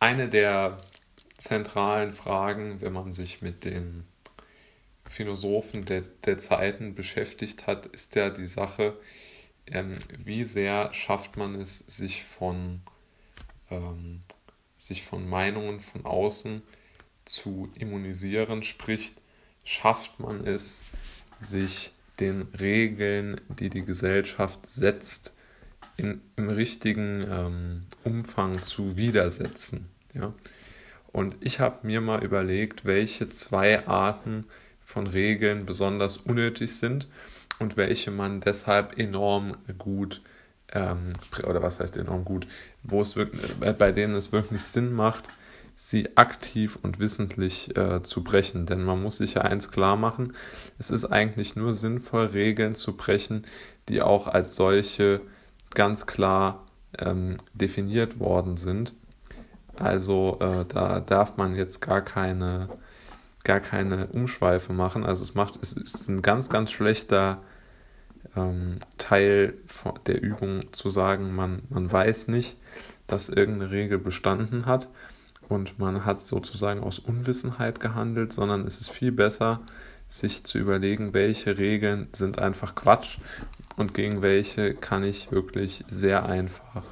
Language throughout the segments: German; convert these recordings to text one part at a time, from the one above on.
eine der zentralen Fragen, wenn man sich mit den Philosophen der, der Zeiten beschäftigt hat, ist ja die Sache, ähm, wie sehr schafft man es, sich von, ähm, sich von Meinungen von außen zu immunisieren, sprich, schafft man es, sich den Regeln, die die Gesellschaft setzt, in, im richtigen ähm, Umfang zu widersetzen. Ja? Und ich habe mir mal überlegt, welche zwei Arten von Regeln besonders unnötig sind und welche man deshalb enorm gut ähm, oder was heißt enorm gut, wo es wirklich, äh, bei denen es wirklich Sinn macht, sie aktiv und wissentlich äh, zu brechen. Denn man muss sich ja eins klar machen, es ist eigentlich nur sinnvoll, Regeln zu brechen, die auch als solche ganz klar ähm, definiert worden sind. Also äh, da darf man jetzt gar keine, gar keine Umschweife machen. Also es macht, es ist ein ganz, ganz schlechter ähm, Teil der Übung zu sagen, man, man weiß nicht, dass irgendeine Regel bestanden hat und man hat sozusagen aus Unwissenheit gehandelt, sondern es ist viel besser, sich zu überlegen, welche Regeln sind einfach Quatsch und gegen welche kann ich wirklich sehr einfach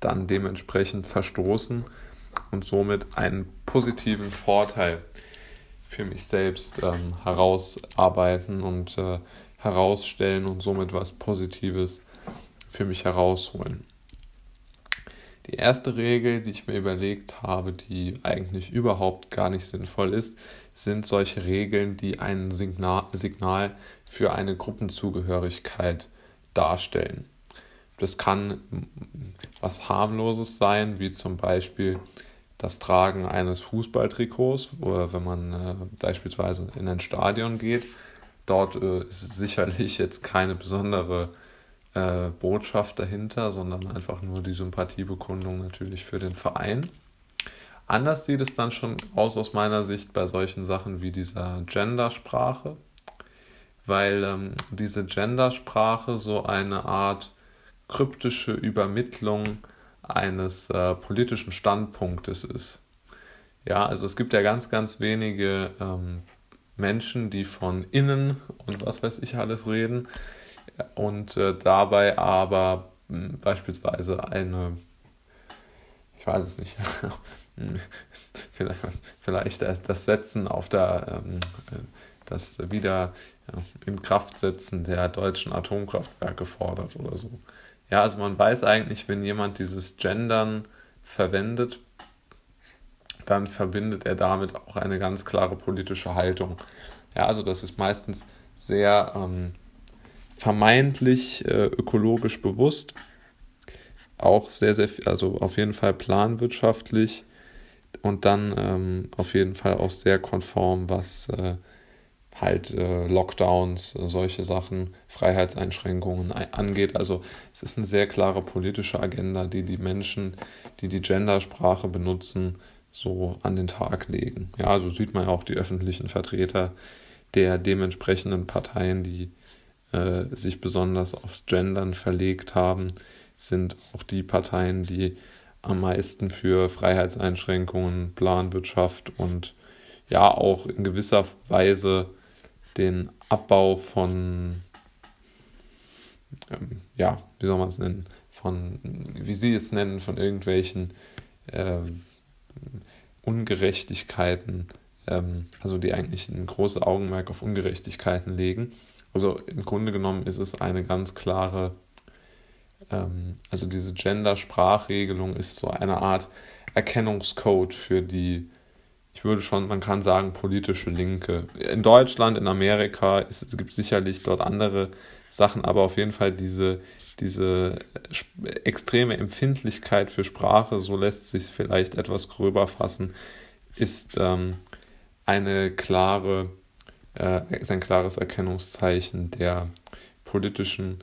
dann dementsprechend verstoßen und somit einen positiven Vorteil für mich selbst ähm, herausarbeiten und äh, herausstellen und somit was Positives für mich herausholen. Die erste Regel, die ich mir überlegt habe, die eigentlich überhaupt gar nicht sinnvoll ist, sind solche Regeln, die ein Signal, Signal für eine Gruppenzugehörigkeit darstellen. Das kann was harmloses sein, wie zum Beispiel das Tragen eines Fußballtrikots, wenn man äh, beispielsweise in ein Stadion geht. Dort äh, ist sicherlich jetzt keine besondere äh, Botschaft dahinter, sondern einfach nur die Sympathiebekundung natürlich für den Verein. Anders sieht es dann schon aus aus meiner Sicht bei solchen Sachen wie dieser Gendersprache, weil ähm, diese Gendersprache so eine Art kryptische Übermittlung eines äh, politischen Standpunktes ist. Ja, also es gibt ja ganz, ganz wenige ähm, Menschen, die von innen und was weiß ich alles reden und äh, dabei aber mh, hm, beispielsweise eine, ich weiß es nicht, vielleicht, vielleicht das Setzen auf der, ähm, das wieder ja, in Kraft setzen der deutschen Atomkraftwerke fordert oder so. Ja, also man weiß eigentlich, wenn jemand dieses Gendern verwendet, dann verbindet er damit auch eine ganz klare politische Haltung. Ja, also das ist meistens sehr ähm, vermeintlich äh, ökologisch bewusst, auch sehr, sehr, also auf jeden Fall planwirtschaftlich und dann ähm, auf jeden Fall auch sehr konform, was äh, halt äh, Lockdowns, äh, solche Sachen, Freiheitseinschränkungen angeht. Also es ist eine sehr klare politische Agenda, die die Menschen, die die Gendersprache benutzen, so an den Tag legen. Ja, so sieht man ja auch die öffentlichen Vertreter der dementsprechenden Parteien, die äh, sich besonders aufs Gendern verlegt haben, sind auch die Parteien, die am meisten für Freiheitseinschränkungen, Planwirtschaft und ja auch in gewisser Weise den Abbau von, ähm, ja, wie soll man es nennen, von, wie Sie es nennen, von irgendwelchen ähm, Ungerechtigkeiten, also die eigentlich ein großes Augenmerk auf Ungerechtigkeiten legen. Also im Grunde genommen ist es eine ganz klare, ähm, also diese Gender-Sprachregelung ist so eine Art Erkennungscode für die ich würde schon, man kann sagen, politische Linke. In Deutschland, in Amerika, es, es gibt sicherlich dort andere Sachen, aber auf jeden Fall diese, diese extreme Empfindlichkeit für Sprache, so lässt sich vielleicht etwas gröber fassen, ist ähm, eine klare, äh, ist ein klares Erkennungszeichen der politischen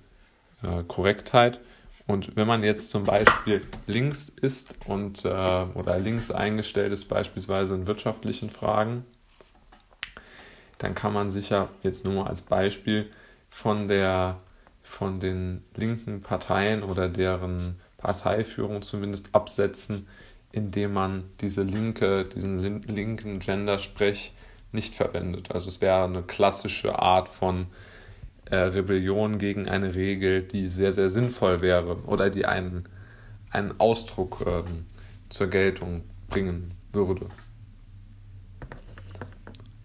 äh, Korrektheit. Und wenn man jetzt zum Beispiel links ist und äh, oder links eingestellt ist, beispielsweise in wirtschaftlichen Fragen, dann kann man sicher jetzt nur mal als Beispiel von der von den linken Parteien oder deren Parteiführung zumindest absetzen, indem man diese linke, diesen linken Gender-Sprech nicht verwendet. Also es wäre eine klassische Art von äh, Rebellion gegen eine Regel, die sehr, sehr sinnvoll wäre oder die einen, einen Ausdruck ähm, zur Geltung bringen würde.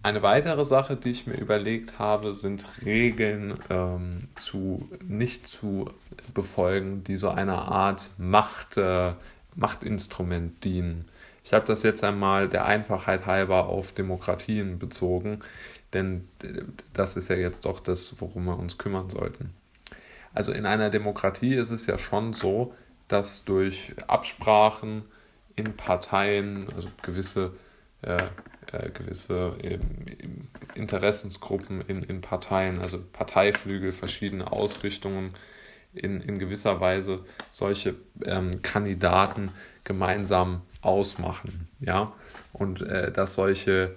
Eine weitere Sache, die ich mir überlegt habe, sind Regeln ähm, zu nicht zu befolgen, die so einer Art Macht, äh, Machtinstrument dienen. Ich habe das jetzt einmal der Einfachheit halber auf Demokratien bezogen, denn das ist ja jetzt doch das, worum wir uns kümmern sollten. Also in einer Demokratie ist es ja schon so, dass durch Absprachen in Parteien, also gewisse äh, äh, gewisse ähm, Interessensgruppen in, in Parteien, also Parteiflügel, verschiedene Ausrichtungen in, in gewisser Weise solche ähm, Kandidaten gemeinsam ausmachen. Ja? Und äh, dass solche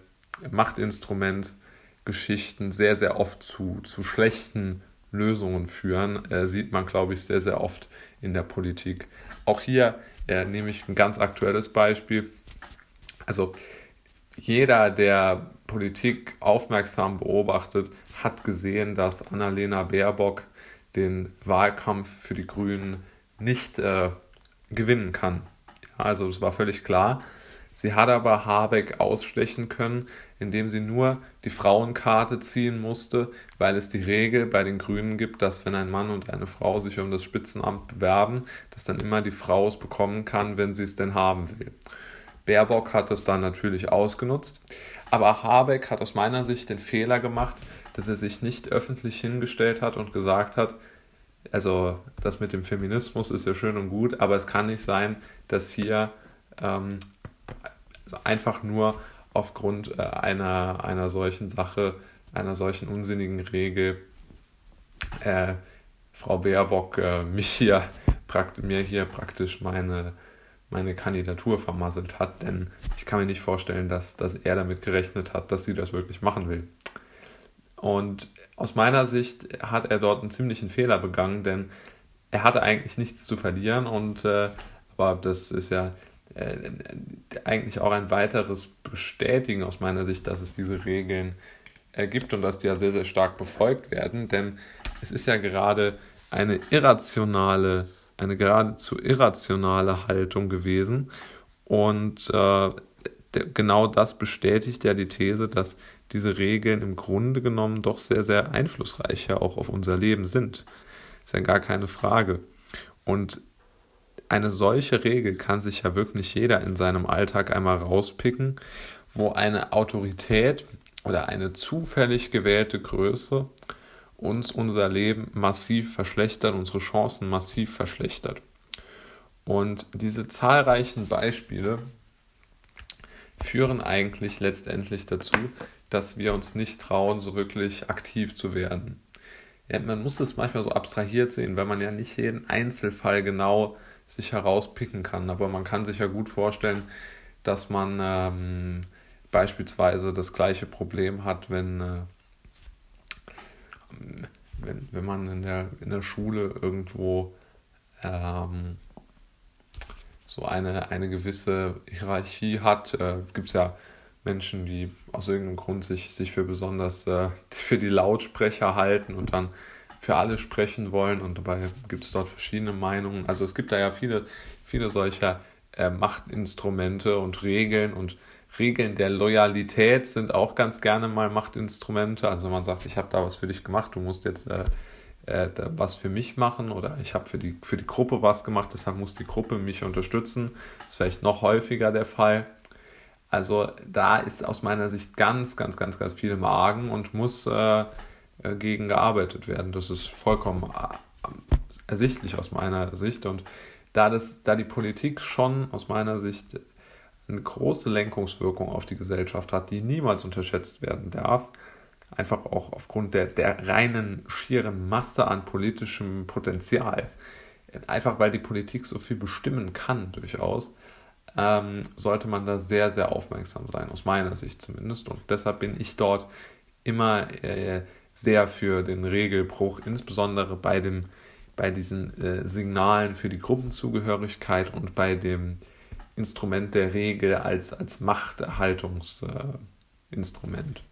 Machtinstrumentgeschichten sehr, sehr oft zu, zu schlechten Lösungen führen, äh, sieht man, glaube ich, sehr, sehr oft in der Politik. Auch hier äh, nehme ich ein ganz aktuelles Beispiel. Also jeder, der Politik aufmerksam beobachtet, hat gesehen, dass Annalena Baerbock den Wahlkampf für die Grünen nicht äh, gewinnen kann. Also es war völlig klar. Sie hat aber Habeck ausstechen können, indem sie nur die Frauenkarte ziehen musste, weil es die Regel bei den Grünen gibt, dass wenn ein Mann und eine Frau sich um das Spitzenamt bewerben, dass dann immer die Frau es bekommen kann, wenn sie es denn haben will. Baerbock hat es dann natürlich ausgenutzt. Aber Habeck hat aus meiner Sicht den Fehler gemacht, dass er sich nicht öffentlich hingestellt hat und gesagt hat, also das mit dem Feminismus ist ja schön und gut, aber es kann nicht sein, dass hier ähm, einfach nur aufgrund äh, einer, einer solchen Sache, einer solchen unsinnigen Regel, äh, Frau Baerbock äh, mich hier, mir hier praktisch meine meine Kandidatur vermasselt hat, denn ich kann mir nicht vorstellen, dass, dass er damit gerechnet hat, dass sie das wirklich machen will. Und aus meiner Sicht hat er dort einen ziemlichen Fehler begangen, denn er hatte eigentlich nichts zu verlieren und äh, aber das ist ja äh, eigentlich auch ein weiteres Bestätigen aus meiner Sicht, dass es diese Regeln äh, gibt und dass die ja sehr, sehr stark befolgt werden, denn es ist ja gerade eine irrationale eine geradezu irrationale Haltung gewesen. Und äh, genau das bestätigt ja die These, dass diese Regeln im Grunde genommen doch sehr, sehr einflussreich ja auch auf unser Leben sind. Ist ja gar keine Frage. Und eine solche Regel kann sich ja wirklich jeder in seinem Alltag einmal rauspicken, wo eine Autorität oder eine zufällig gewählte Größe uns unser Leben massiv verschlechtert, unsere Chancen massiv verschlechtert. Und diese zahlreichen Beispiele führen eigentlich letztendlich dazu, dass wir uns nicht trauen, so wirklich aktiv zu werden. Ja, man muss es manchmal so abstrahiert sehen, weil man ja nicht jeden Einzelfall genau sich herauspicken kann. Aber man kann sich ja gut vorstellen, dass man ähm, beispielsweise das gleiche Problem hat, wenn äh, wenn, wenn man in der, in der Schule irgendwo ähm, so eine, eine gewisse Hierarchie hat, äh, gibt es ja Menschen, die aus irgendeinem Grund sich, sich für besonders äh, für die Lautsprecher halten und dann für alle sprechen wollen und dabei gibt es dort verschiedene Meinungen. Also es gibt da ja viele, viele solcher äh, Machtinstrumente und Regeln und Regeln der Loyalität sind auch ganz gerne mal Machtinstrumente. Also man sagt, ich habe da was für dich gemacht, du musst jetzt äh, äh, was für mich machen oder ich habe für die, für die Gruppe was gemacht, deshalb muss die Gruppe mich unterstützen. Das ist vielleicht noch häufiger der Fall. Also da ist aus meiner Sicht ganz, ganz, ganz, ganz viel im Argen und muss äh, äh gegen gearbeitet werden. Das ist vollkommen äh, ersichtlich aus meiner Sicht. Und da, das, da die Politik schon aus meiner Sicht eine große Lenkungswirkung auf die Gesellschaft hat, die niemals unterschätzt werden darf. Einfach auch aufgrund der, der reinen, schieren Masse an politischem Potenzial. Einfach weil die Politik so viel bestimmen kann, durchaus, ähm, sollte man da sehr, sehr aufmerksam sein, aus meiner Sicht zumindest. Und deshalb bin ich dort immer äh, sehr für den Regelbruch, insbesondere bei, dem, bei diesen äh, Signalen für die Gruppenzugehörigkeit und bei dem Instrument der Regel, als, als Machterhaltungsinstrument.